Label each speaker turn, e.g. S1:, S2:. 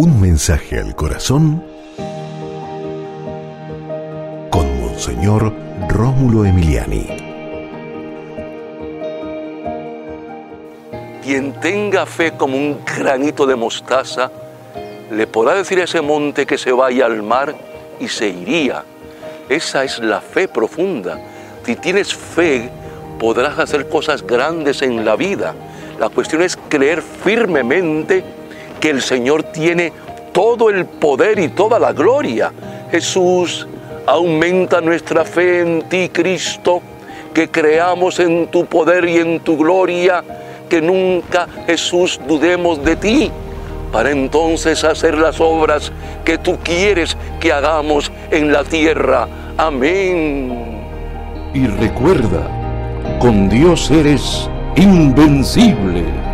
S1: Un mensaje al corazón con Monseñor Rómulo Emiliani.
S2: Quien tenga fe como un granito de mostaza, le podrá decir a ese monte que se vaya al mar y se iría. Esa es la fe profunda. Si tienes fe, podrás hacer cosas grandes en la vida. La cuestión es creer firmemente que el Señor tiene todo el poder y toda la gloria. Jesús, aumenta nuestra fe en ti, Cristo, que creamos en tu poder y en tu gloria, que nunca, Jesús, dudemos de ti, para entonces hacer las obras que tú quieres que hagamos en la tierra. Amén.
S3: Y recuerda, con Dios eres invencible.